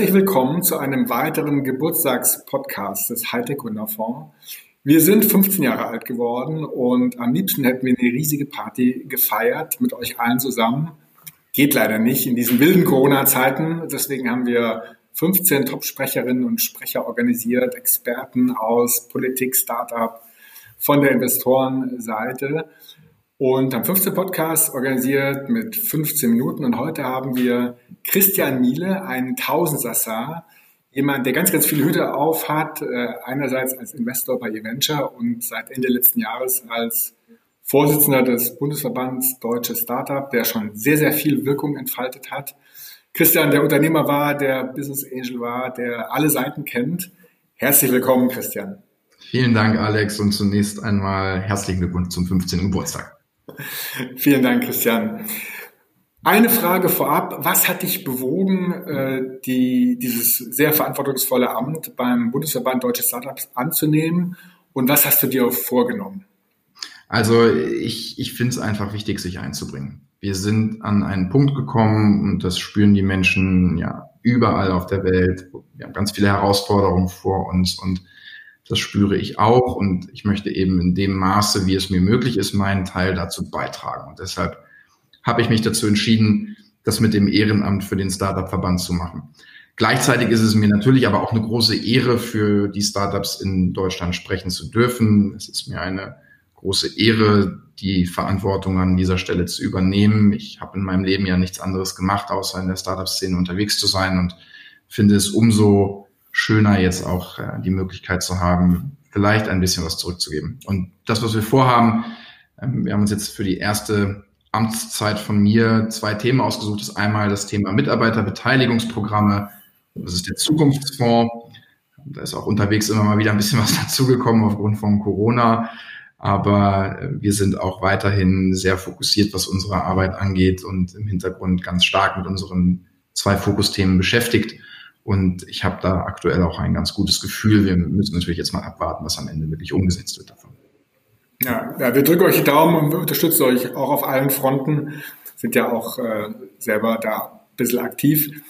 Herzlich willkommen zu einem weiteren Geburtstagspodcast des Hightech Gründerfonds. Wir sind 15 Jahre alt geworden und am liebsten hätten wir eine riesige Party gefeiert mit euch allen zusammen. Geht leider nicht in diesen wilden Corona-Zeiten. Deswegen haben wir 15 Top-Sprecherinnen und Sprecher organisiert, Experten aus Politik, Startup, von der Investorenseite und haben 15 Podcasts organisiert mit 15 Minuten. Und heute haben wir Christian Miele, einen Tausendsassar, jemand, der ganz, ganz viele Hüte auf hat, äh, einerseits als Investor bei eVenture und seit Ende letzten Jahres als Vorsitzender des Bundesverbands Deutsche Startup, der schon sehr, sehr viel Wirkung entfaltet hat. Christian, der Unternehmer war, der Business Angel war, der alle Seiten kennt. Herzlich willkommen, Christian. Vielen Dank, Alex, und zunächst einmal herzlichen Glückwunsch zum 15. Geburtstag. Vielen Dank, Christian. Eine Frage vorab. Was hat dich bewogen, äh, die, dieses sehr verantwortungsvolle Amt beim Bundesverband Deutsche Startups anzunehmen? Und was hast du dir vorgenommen? Also ich, ich finde es einfach wichtig, sich einzubringen. Wir sind an einen Punkt gekommen und das spüren die Menschen ja überall auf der Welt. Wir haben ganz viele Herausforderungen vor uns und das spüre ich auch und ich möchte eben in dem Maße, wie es mir möglich ist, meinen Teil dazu beitragen. Und deshalb habe ich mich dazu entschieden, das mit dem Ehrenamt für den Startup-Verband zu machen. Gleichzeitig ist es mir natürlich aber auch eine große Ehre, für die Startups in Deutschland sprechen zu dürfen. Es ist mir eine große Ehre, die Verantwortung an dieser Stelle zu übernehmen. Ich habe in meinem Leben ja nichts anderes gemacht, außer in der Startup-Szene unterwegs zu sein und finde es umso schöner jetzt auch äh, die Möglichkeit zu haben, vielleicht ein bisschen was zurückzugeben. Und das, was wir vorhaben, ähm, wir haben uns jetzt für die erste Amtszeit von mir zwei Themen ausgesucht. Das ist einmal das Thema Mitarbeiterbeteiligungsprogramme. Das ist der Zukunftsfonds. Da ist auch unterwegs immer mal wieder ein bisschen was dazugekommen aufgrund von Corona. Aber äh, wir sind auch weiterhin sehr fokussiert, was unsere Arbeit angeht und im Hintergrund ganz stark mit unseren zwei Fokusthemen beschäftigt. Und ich habe da aktuell auch ein ganz gutes Gefühl. Wir müssen natürlich jetzt mal abwarten, was am Ende wirklich umgesetzt wird davon. Ja, ja wir drücken euch die Daumen und unterstützen euch auch auf allen Fronten. Sind ja auch äh, selber da ein bisschen aktiv.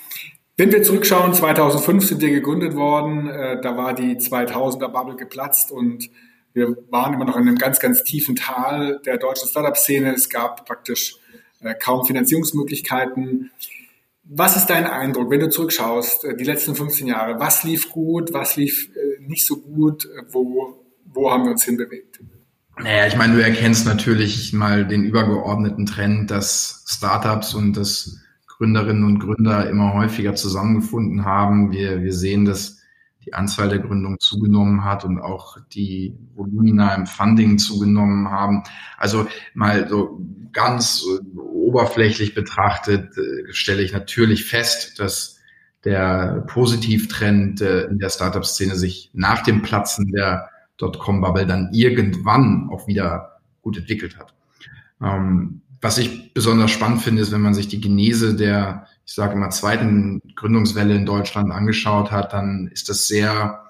Wenn wir zurückschauen, 2005 sind wir gegründet worden. Äh, da war die 2000er Bubble geplatzt und wir waren immer noch in einem ganz, ganz tiefen Tal der deutschen Startup-Szene. Es gab praktisch äh, kaum Finanzierungsmöglichkeiten. Was ist dein Eindruck, wenn du zurückschaust, äh, die letzten 15 Jahre? Was lief gut, was lief äh, nicht so gut? Äh, wo, wo haben wir uns hinbewegt? Naja, ich meine, du erkennst natürlich mal den übergeordneten Trend, dass Startups und dass Gründerinnen und Gründer immer häufiger zusammengefunden haben. Wir, wir sehen, dass die Anzahl der Gründungen zugenommen hat und auch die Volumina im Funding zugenommen haben. Also mal so ganz oberflächlich betrachtet äh, stelle ich natürlich fest, dass der Positivtrend äh, in der Startup-Szene sich nach dem Platzen der Dotcom-Bubble dann irgendwann auch wieder gut entwickelt hat. Ähm, was ich besonders spannend finde, ist, wenn man sich die Genese der ich sage immer, zweiten Gründungswelle in Deutschland angeschaut hat, dann ist das sehr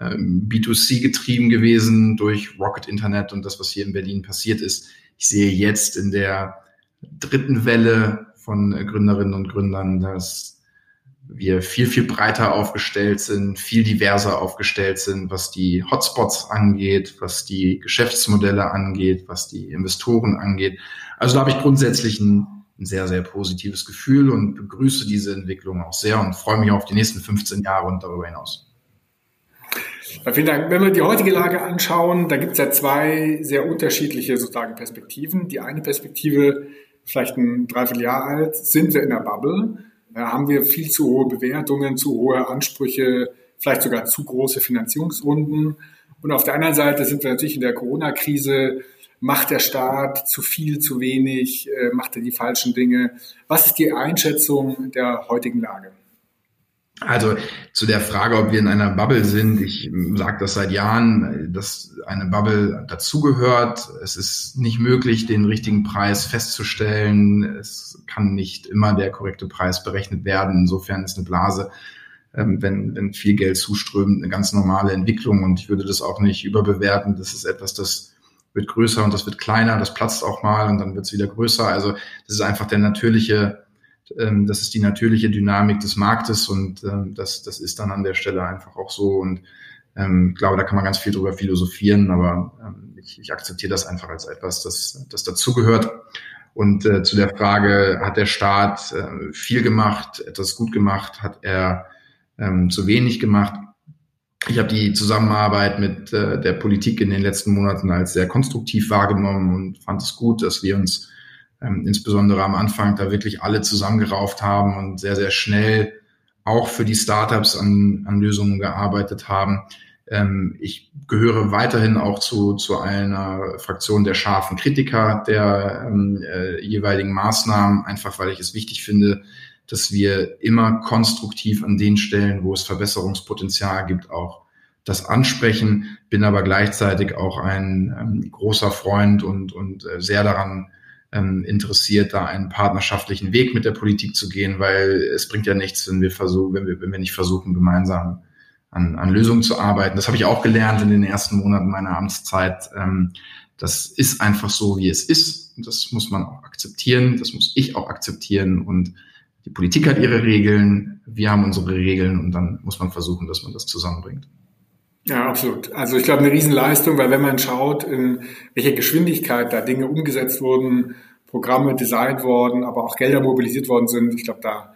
ähm, B2C getrieben gewesen durch Rocket Internet und das, was hier in Berlin passiert ist. Ich sehe jetzt in der dritten Welle von Gründerinnen und Gründern, dass wir viel, viel breiter aufgestellt sind, viel diverser aufgestellt sind, was die Hotspots angeht, was die Geschäftsmodelle angeht, was die Investoren angeht. Also da habe ich grundsätzlich ein ein sehr, sehr positives Gefühl und begrüße diese Entwicklung auch sehr und freue mich auf die nächsten 15 Jahre und darüber hinaus. vielen Dank. Wenn wir die heutige Lage anschauen, da gibt es ja zwei sehr unterschiedliche sozusagen Perspektiven. Die eine Perspektive, vielleicht ein Dreivierteljahr alt, sind wir in der Bubble. Haben wir viel zu hohe Bewertungen, zu hohe Ansprüche, vielleicht sogar zu große Finanzierungsrunden. Und auf der anderen Seite sind wir natürlich in der Corona-Krise Macht der Staat zu viel, zu wenig? Äh, macht er die falschen Dinge? Was ist die Einschätzung der heutigen Lage? Also zu der Frage, ob wir in einer Bubble sind, ich sage das seit Jahren, dass eine Bubble dazugehört. Es ist nicht möglich, den richtigen Preis festzustellen. Es kann nicht immer der korrekte Preis berechnet werden. Insofern ist eine Blase, ähm, wenn, wenn viel Geld zuströmt, eine ganz normale Entwicklung. Und ich würde das auch nicht überbewerten. Das ist etwas, das wird größer und das wird kleiner, das platzt auch mal und dann wird es wieder größer. Also das ist einfach der natürliche das ist die natürliche Dynamik des Marktes und ähm, das, das ist dann an der Stelle einfach auch so. Und ähm, ich glaube, da kann man ganz viel drüber philosophieren, aber ähm, ich, ich akzeptiere das einfach als etwas, das, das dazugehört. Und äh, zu der Frage, hat der Staat äh, viel gemacht, etwas gut gemacht, hat er ähm, zu wenig gemacht? Ich habe die Zusammenarbeit mit äh, der Politik in den letzten Monaten als sehr konstruktiv wahrgenommen und fand es gut, dass wir uns ähm, insbesondere am Anfang da wirklich alle zusammengerauft haben und sehr, sehr schnell auch für die Startups an, an Lösungen gearbeitet haben. Ähm, ich gehöre weiterhin auch zu, zu einer Fraktion der scharfen Kritiker der ähm, äh, jeweiligen Maßnahmen, einfach weil ich es wichtig finde, dass wir immer konstruktiv an den Stellen, wo es Verbesserungspotenzial gibt, auch das ansprechen, bin aber gleichzeitig auch ein ähm, großer Freund und, und äh, sehr daran ähm, interessiert, da einen partnerschaftlichen Weg mit der Politik zu gehen, weil es bringt ja nichts, wenn wir versuchen, wenn wir, wenn wir nicht versuchen, gemeinsam an, an Lösungen zu arbeiten. Das habe ich auch gelernt in den ersten Monaten meiner Amtszeit. Ähm, das ist einfach so, wie es ist. Das muss man auch akzeptieren. Das muss ich auch akzeptieren. Und die Politik hat ihre Regeln. Wir haben unsere Regeln. Und dann muss man versuchen, dass man das zusammenbringt. Ja, absolut. Also ich glaube, eine Riesenleistung, weil wenn man schaut, in welcher Geschwindigkeit da Dinge umgesetzt wurden, Programme designt worden, aber auch Gelder mobilisiert worden sind, ich glaube, da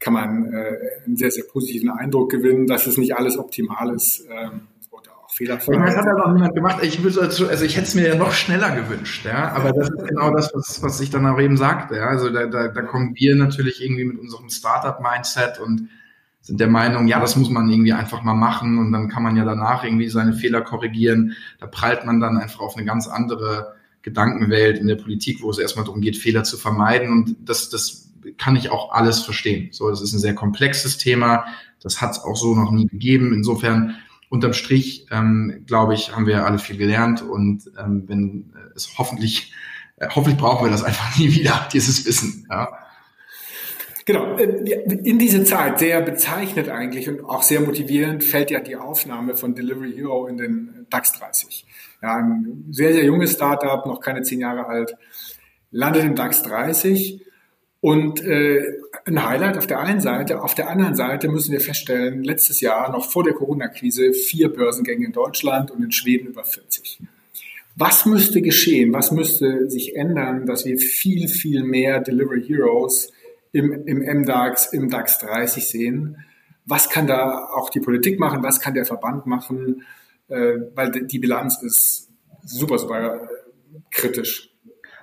kann man äh, einen sehr, sehr positiven Eindruck gewinnen, dass es nicht alles optimal ist. Ähm, oder auch fehlerfrei. Das hat aber auch niemand gemacht. Ich würde also, also ich hätte es mir ja noch schneller gewünscht, ja. Aber das ist genau das, was, was ich dann auch eben sagte. Ja? Also da, da, da kommen wir natürlich irgendwie mit unserem Startup-Mindset und sind der Meinung, ja, das muss man irgendwie einfach mal machen und dann kann man ja danach irgendwie seine Fehler korrigieren. Da prallt man dann einfach auf eine ganz andere Gedankenwelt in der Politik, wo es erstmal darum geht, Fehler zu vermeiden. Und das, das kann ich auch alles verstehen. So, das ist ein sehr komplexes Thema. Das hat es auch so noch nie gegeben. Insofern, unterm Strich, ähm, glaube ich, haben wir alle viel gelernt und ähm, wenn es hoffentlich, äh, hoffentlich brauchen wir das einfach nie wieder, dieses Wissen. Ja. Genau, äh, in diese Zeit sehr bezeichnet eigentlich und auch sehr motivierend fällt ja die Aufnahme von Delivery Hero in den DAX 30. Ja, ein sehr, sehr junges Startup, noch keine zehn Jahre alt, landet im DAX 30 und äh, ein Highlight auf der einen Seite. Auf der anderen Seite müssen wir feststellen, letztes Jahr, noch vor der Corona-Krise, vier Börsengänge in Deutschland und in Schweden über 40. Was müsste geschehen? Was müsste sich ändern, dass wir viel, viel mehr Delivery Heroes im, im MDAX, im DAX 30 sehen. Was kann da auch die Politik machen? Was kann der Verband machen? Äh, weil die Bilanz ist super, super äh, kritisch.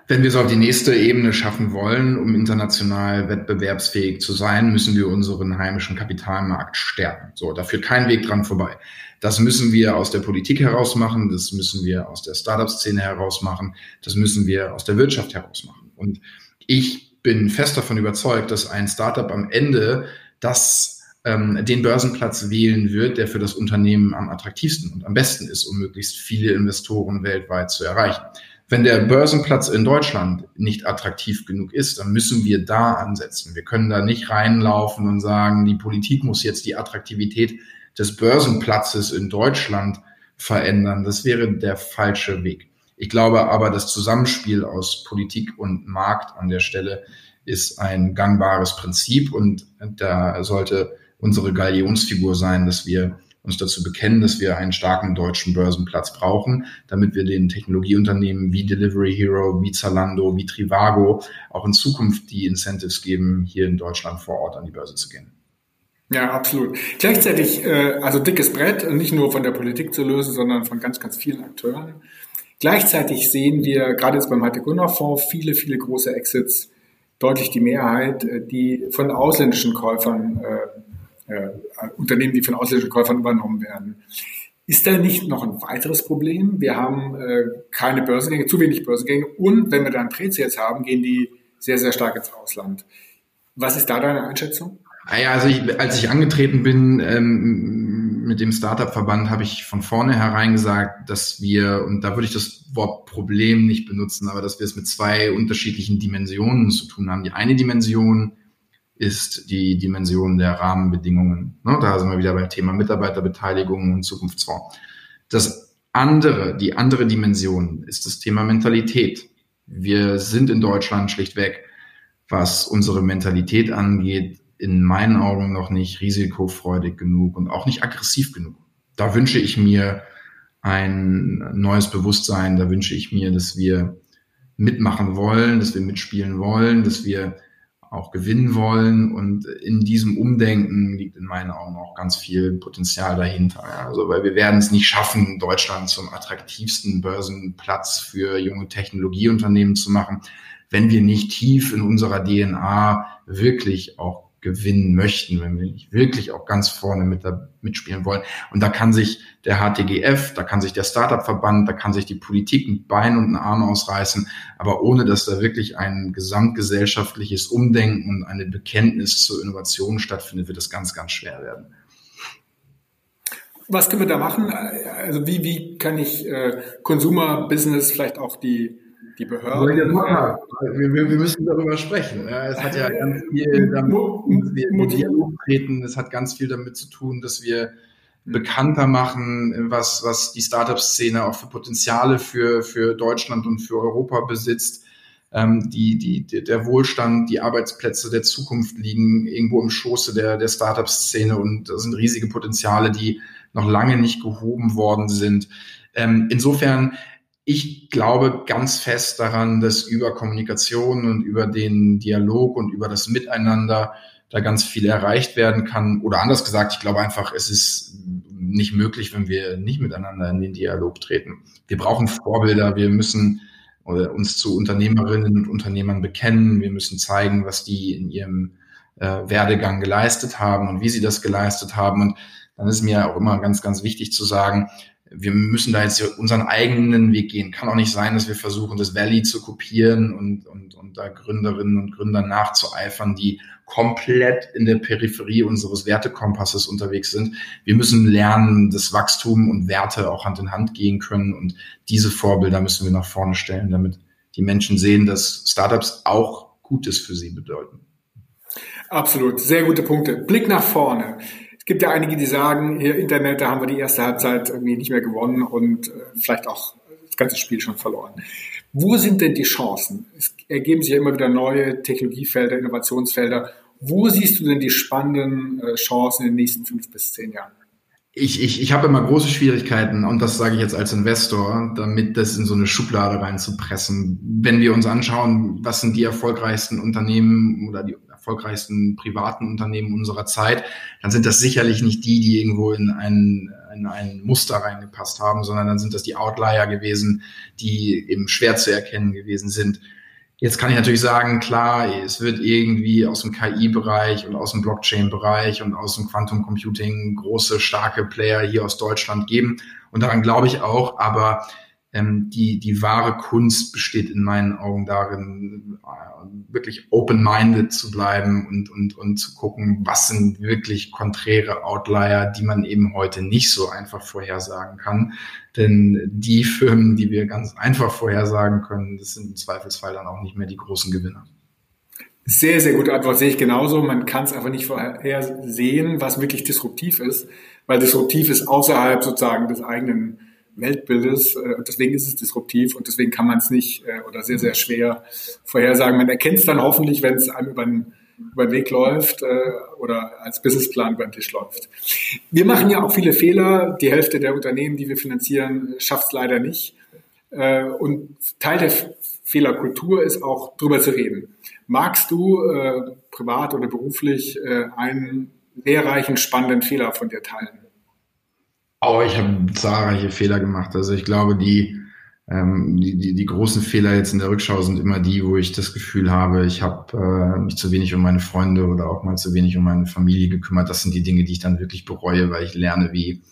Wenn wir es auf die nächste Ebene schaffen wollen, um international wettbewerbsfähig zu sein, müssen wir unseren heimischen Kapitalmarkt stärken. So, da führt kein Weg dran vorbei. Das müssen wir aus der Politik heraus machen, das müssen wir aus der Startup-Szene heraus machen, das müssen wir aus der Wirtschaft heraus machen. Und ich bin fest davon überzeugt, dass ein Startup am Ende das ähm, den Börsenplatz wählen wird, der für das Unternehmen am attraktivsten und am besten ist, um möglichst viele Investoren weltweit zu erreichen. Wenn der Börsenplatz in Deutschland nicht attraktiv genug ist, dann müssen wir da ansetzen. Wir können da nicht reinlaufen und sagen, die Politik muss jetzt die Attraktivität des Börsenplatzes in Deutschland verändern. Das wäre der falsche Weg. Ich glaube aber, das Zusammenspiel aus Politik und Markt an der Stelle ist ein gangbares Prinzip und da sollte unsere Galionsfigur sein, dass wir uns dazu bekennen, dass wir einen starken deutschen Börsenplatz brauchen, damit wir den Technologieunternehmen wie Delivery Hero, wie Zalando, wie Trivago auch in Zukunft die Incentives geben, hier in Deutschland vor Ort an die Börse zu gehen. Ja, absolut. Gleichzeitig, äh, also dickes Brett, nicht nur von der Politik zu lösen, sondern von ganz, ganz vielen Akteuren. Gleichzeitig sehen wir gerade jetzt beim Hightech-Gründerfonds viele, viele große Exits, deutlich die Mehrheit, äh, die von ausländischen Käufern, äh, äh, Unternehmen, die von ausländischen Käufern übernommen werden. Ist da nicht noch ein weiteres Problem? Wir haben äh, keine Börsengänge, zu wenig Börsengänge und wenn wir dann Trades haben, gehen die sehr, sehr stark ins Ausland. Was ist da deine Einschätzung? Ah ja, also ich, als ich angetreten bin, ähm, mit dem Startup-Verband habe ich von vornherein gesagt, dass wir, und da würde ich das Wort Problem nicht benutzen, aber dass wir es mit zwei unterschiedlichen Dimensionen zu tun haben. Die eine Dimension ist die Dimension der Rahmenbedingungen. Ne, da sind wir wieder beim Thema Mitarbeiterbeteiligung und Zukunftsfonds. Das andere, die andere Dimension ist das Thema Mentalität. Wir sind in Deutschland schlichtweg was unsere Mentalität angeht, in meinen Augen noch nicht risikofreudig genug und auch nicht aggressiv genug. Da wünsche ich mir ein neues Bewusstsein, da wünsche ich mir, dass wir mitmachen wollen, dass wir mitspielen wollen, dass wir auch gewinnen wollen. Und in diesem Umdenken liegt in meinen Augen auch ganz viel Potenzial dahinter. Also, weil wir werden es nicht schaffen, Deutschland zum attraktivsten Börsenplatz für junge Technologieunternehmen zu machen, wenn wir nicht tief in unserer DNA wirklich auch gewinnen möchten, wenn wir wirklich auch ganz vorne mit da, mitspielen wollen. Und da kann sich der HTGF, da kann sich der Startup-Verband, da kann sich die Politik ein Bein und einen Arm ausreißen, aber ohne dass da wirklich ein gesamtgesellschaftliches Umdenken und eine Bekenntnis zur Innovation stattfindet, wird es ganz, ganz schwer werden. Was können wir da machen? Also wie, wie kann ich äh, Consumer Business vielleicht auch die die Behörden. Wir, wir, wir, müssen darüber sprechen. Ja, es hat ja ganz viel damit, dass wir in Dialog treten. Es hat ganz viel damit zu tun, dass wir bekannter machen, was, was die Startup-Szene auch für Potenziale für, für Deutschland und für Europa besitzt. Ähm, die, die, der Wohlstand, die Arbeitsplätze der Zukunft liegen irgendwo im Schoße der, der Startup-Szene und das sind riesige Potenziale, die noch lange nicht gehoben worden sind. Ähm, insofern ich glaube ganz fest daran, dass über Kommunikation und über den Dialog und über das Miteinander da ganz viel erreicht werden kann. Oder anders gesagt, ich glaube einfach, es ist nicht möglich, wenn wir nicht miteinander in den Dialog treten. Wir brauchen Vorbilder, wir müssen uns zu Unternehmerinnen und Unternehmern bekennen, wir müssen zeigen, was die in ihrem äh, Werdegang geleistet haben und wie sie das geleistet haben. Und dann ist mir auch immer ganz, ganz wichtig zu sagen, wir müssen da jetzt unseren eigenen Weg gehen. Kann auch nicht sein, dass wir versuchen, das Valley zu kopieren und, und, und da Gründerinnen und Gründer nachzueifern, die komplett in der Peripherie unseres Wertekompasses unterwegs sind. Wir müssen lernen, dass Wachstum und Werte auch Hand in Hand gehen können und diese Vorbilder müssen wir nach vorne stellen, damit die Menschen sehen, dass Startups auch Gutes für sie bedeuten. Absolut, sehr gute Punkte. Blick nach vorne gibt ja einige, die sagen, hier Internet, da haben wir die erste Halbzeit irgendwie nicht mehr gewonnen und äh, vielleicht auch das ganze Spiel schon verloren. Wo sind denn die Chancen? Es ergeben sich ja immer wieder neue Technologiefelder, Innovationsfelder. Wo siehst du denn die spannenden äh, Chancen in den nächsten fünf bis zehn Jahren? Ich, ich, ich habe immer große Schwierigkeiten, und das sage ich jetzt als Investor, damit das in so eine Schublade reinzupressen. Wenn wir uns anschauen, was sind die erfolgreichsten Unternehmen oder die erfolgreichsten privaten Unternehmen unserer Zeit, dann sind das sicherlich nicht die, die irgendwo in ein, in ein Muster reingepasst haben, sondern dann sind das die Outlier gewesen, die eben schwer zu erkennen gewesen sind. Jetzt kann ich natürlich sagen, klar, es wird irgendwie aus dem KI-Bereich und aus dem Blockchain-Bereich und aus dem Quantum Computing große, starke Player hier aus Deutschland geben. Und daran glaube ich auch, aber ähm, die, die wahre Kunst besteht in meinen Augen darin, äh, wirklich open-minded zu bleiben und, und, und zu gucken, was sind wirklich konträre Outlier, die man eben heute nicht so einfach vorhersagen kann. Denn die Firmen, die wir ganz einfach vorhersagen können, das sind im Zweifelsfall dann auch nicht mehr die großen Gewinner. Sehr, sehr gute Antwort, sehe ich genauso. Man kann es einfach nicht vorhersehen, was wirklich disruptiv ist, weil disruptiv ist außerhalb sozusagen des eigenen Weltbildes. Äh, und deswegen ist es disruptiv und deswegen kann man es nicht äh, oder sehr, sehr schwer vorhersagen. Man erkennt es dann hoffentlich, wenn es einem über den, über den Weg läuft äh, oder als Businessplan über den Tisch läuft. Wir machen ja auch viele Fehler. Die Hälfte der Unternehmen, die wir finanzieren, schafft es leider nicht. Und Teil der Fehlerkultur ist auch drüber zu reden. Magst du privat oder beruflich einen lehrreichen, spannenden Fehler von dir teilen? Oh, ich habe zahlreiche Fehler gemacht. Also ich glaube, die, ähm, die, die, die großen Fehler jetzt in der Rückschau sind immer die, wo ich das Gefühl habe, ich habe äh, mich zu wenig um meine Freunde oder auch mal zu wenig um meine Familie gekümmert. Das sind die Dinge, die ich dann wirklich bereue, weil ich lerne, wie,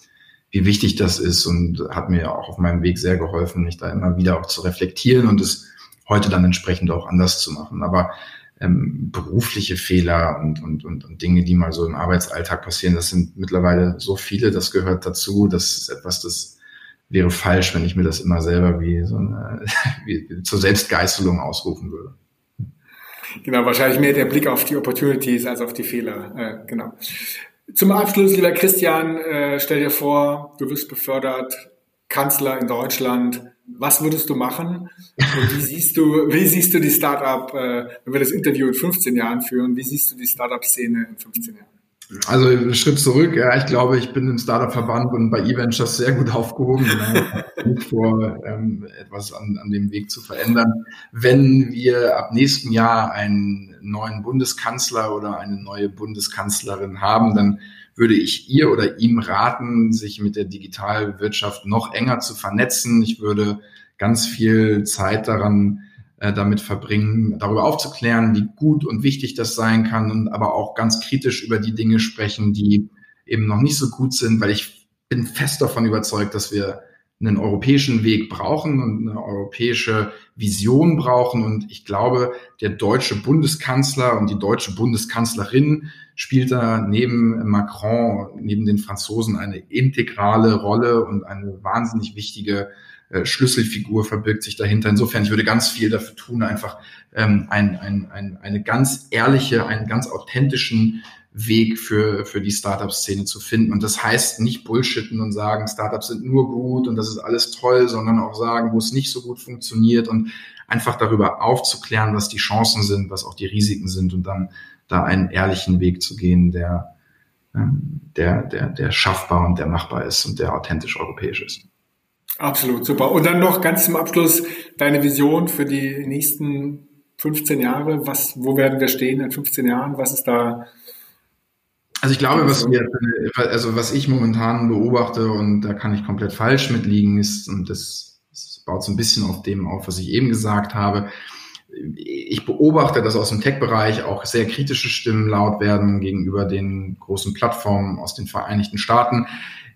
wie wichtig das ist und hat mir auch auf meinem Weg sehr geholfen, mich da immer wieder auch zu reflektieren und es heute dann entsprechend auch anders zu machen. Aber ähm, berufliche Fehler und, und, und, und Dinge, die mal so im Arbeitsalltag passieren, das sind mittlerweile so viele, das gehört dazu. Das ist etwas, das wäre falsch, wenn ich mir das immer selber wie so eine wie, zur Selbstgeißelung ausrufen würde. Genau, wahrscheinlich mehr der Blick auf die Opportunities als auf die Fehler. Äh, genau. Zum Abschluss, lieber Christian, äh, stell dir vor, du wirst befördert Kanzler in Deutschland. Was würdest du machen? Und wie siehst du, wie siehst du die Startup, äh, wenn wir das Interview in 15 Jahren führen, wie siehst du die Startup-Szene in 15 Jahren? Also einen Schritt zurück, ja, ich glaube, ich bin im Startup-Verband und bei eVentures sehr gut aufgehoben, nicht vor, ähm, etwas an, an dem Weg zu verändern. Wenn wir ab nächsten Jahr einen neuen Bundeskanzler oder eine neue Bundeskanzlerin haben, dann würde ich ihr oder ihm raten, sich mit der Digitalwirtschaft noch enger zu vernetzen. Ich würde ganz viel Zeit daran äh, damit verbringen, darüber aufzuklären, wie gut und wichtig das sein kann und aber auch ganz kritisch über die Dinge sprechen, die eben noch nicht so gut sind, weil ich bin fest davon überzeugt, dass wir einen europäischen Weg brauchen und eine europäische Vision brauchen. Und ich glaube, der deutsche Bundeskanzler und die deutsche Bundeskanzlerin spielt da neben Macron, neben den Franzosen eine integrale Rolle und eine wahnsinnig wichtige äh, Schlüsselfigur verbirgt sich dahinter. Insofern, ich würde ganz viel dafür tun, einfach ähm, ein, ein, ein, eine ganz ehrliche, einen ganz authentischen Weg für, für die Startup-Szene zu finden. Und das heißt nicht bullshitten und sagen, Startups sind nur gut und das ist alles toll, sondern auch sagen, wo es nicht so gut funktioniert und einfach darüber aufzuklären, was die Chancen sind, was auch die Risiken sind und dann da einen ehrlichen Weg zu gehen, der, ähm, der, der, der schaffbar und der machbar ist und der authentisch europäisch ist. Absolut, super. Und dann noch ganz zum Abschluss deine Vision für die nächsten 15 Jahre. Was, wo werden wir stehen in 15 Jahren? Was ist da? Also ich glaube, was wir, also was ich momentan beobachte und da kann ich komplett falsch mitliegen, ist, und das, das baut so ein bisschen auf dem auf, was ich eben gesagt habe. Ich beobachte, dass aus dem Tech-Bereich auch sehr kritische Stimmen laut werden gegenüber den großen Plattformen aus den Vereinigten Staaten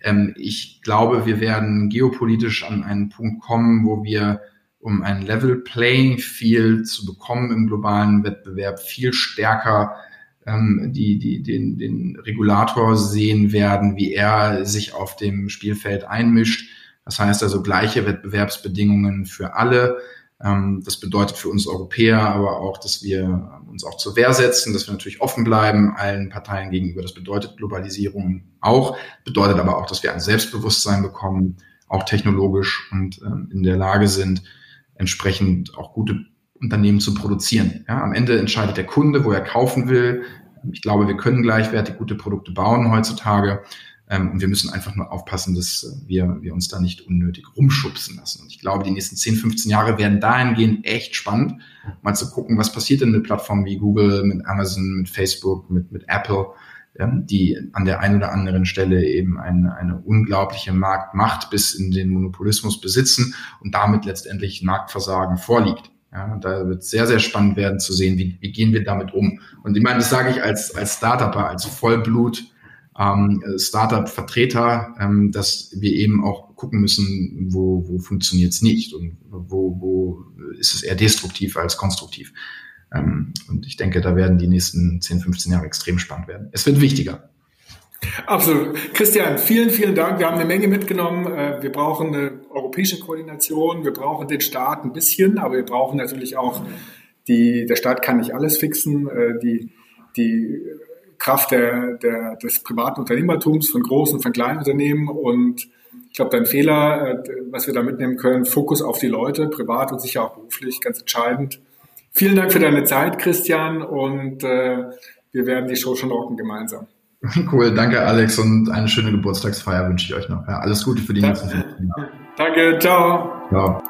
ähm, ich glaube, wir werden geopolitisch an einen Punkt kommen, wo wir um ein Level Playing Field zu bekommen im globalen Wettbewerb viel stärker ähm, die, die, den, den Regulator sehen werden, wie er sich auf dem Spielfeld einmischt. Das heißt also gleiche Wettbewerbsbedingungen für alle. Ähm, das bedeutet für uns Europäer aber auch, dass wir uns auch zur Wehr setzen, dass wir natürlich offen bleiben allen Parteien gegenüber. Das bedeutet Globalisierung auch, bedeutet aber auch, dass wir ein Selbstbewusstsein bekommen, auch technologisch und ähm, in der Lage sind, entsprechend auch gute Unternehmen zu produzieren. Ja, am Ende entscheidet der Kunde, wo er kaufen will. Ich glaube, wir können gleichwertig gute Produkte bauen heutzutage. Ähm, und wir müssen einfach nur aufpassen, dass wir, wir uns da nicht unnötig rumschubsen lassen. Und ich glaube, die nächsten 10, 15 Jahre werden dahingehend echt spannend, mal zu gucken, was passiert denn mit Plattformen wie Google, mit Amazon, mit Facebook, mit, mit Apple, die an der einen oder anderen Stelle eben eine, eine unglaubliche Marktmacht bis in den Monopolismus besitzen und damit letztendlich Marktversagen vorliegt. Ja, und da wird sehr, sehr spannend werden zu sehen, wie, wie gehen wir damit um. Und ich meine, das sage ich als, als Startupper, als Vollblut ähm, Startup-Vertreter, ähm, dass wir eben auch gucken müssen, wo, wo funktioniert es nicht und wo, wo ist es eher destruktiv als konstruktiv. Ähm, und ich denke, da werden die nächsten 10, 15 Jahre extrem spannend werden. Es wird wichtiger. Absolut. Christian, vielen, vielen Dank. Wir haben eine Menge mitgenommen. Äh, wir brauchen eine europäische Koordination. Wir brauchen den Staat ein bisschen, aber wir brauchen natürlich auch die, der Staat kann nicht alles fixen. Äh, die, die Kraft der, der, des privaten Unternehmertums von großen, von kleinen Unternehmen. Und ich glaube, dein Fehler, äh, was wir da mitnehmen können, Fokus auf die Leute, privat und sicher auch beruflich, ganz entscheidend. Vielen Dank für deine Zeit, Christian, und wir werden die Show schon rocken gemeinsam. Cool, danke Alex und eine schöne Geburtstagsfeier wünsche ich euch noch. Ja, alles Gute für die nächsten 15 Jahre. Danke, ciao. Ciao.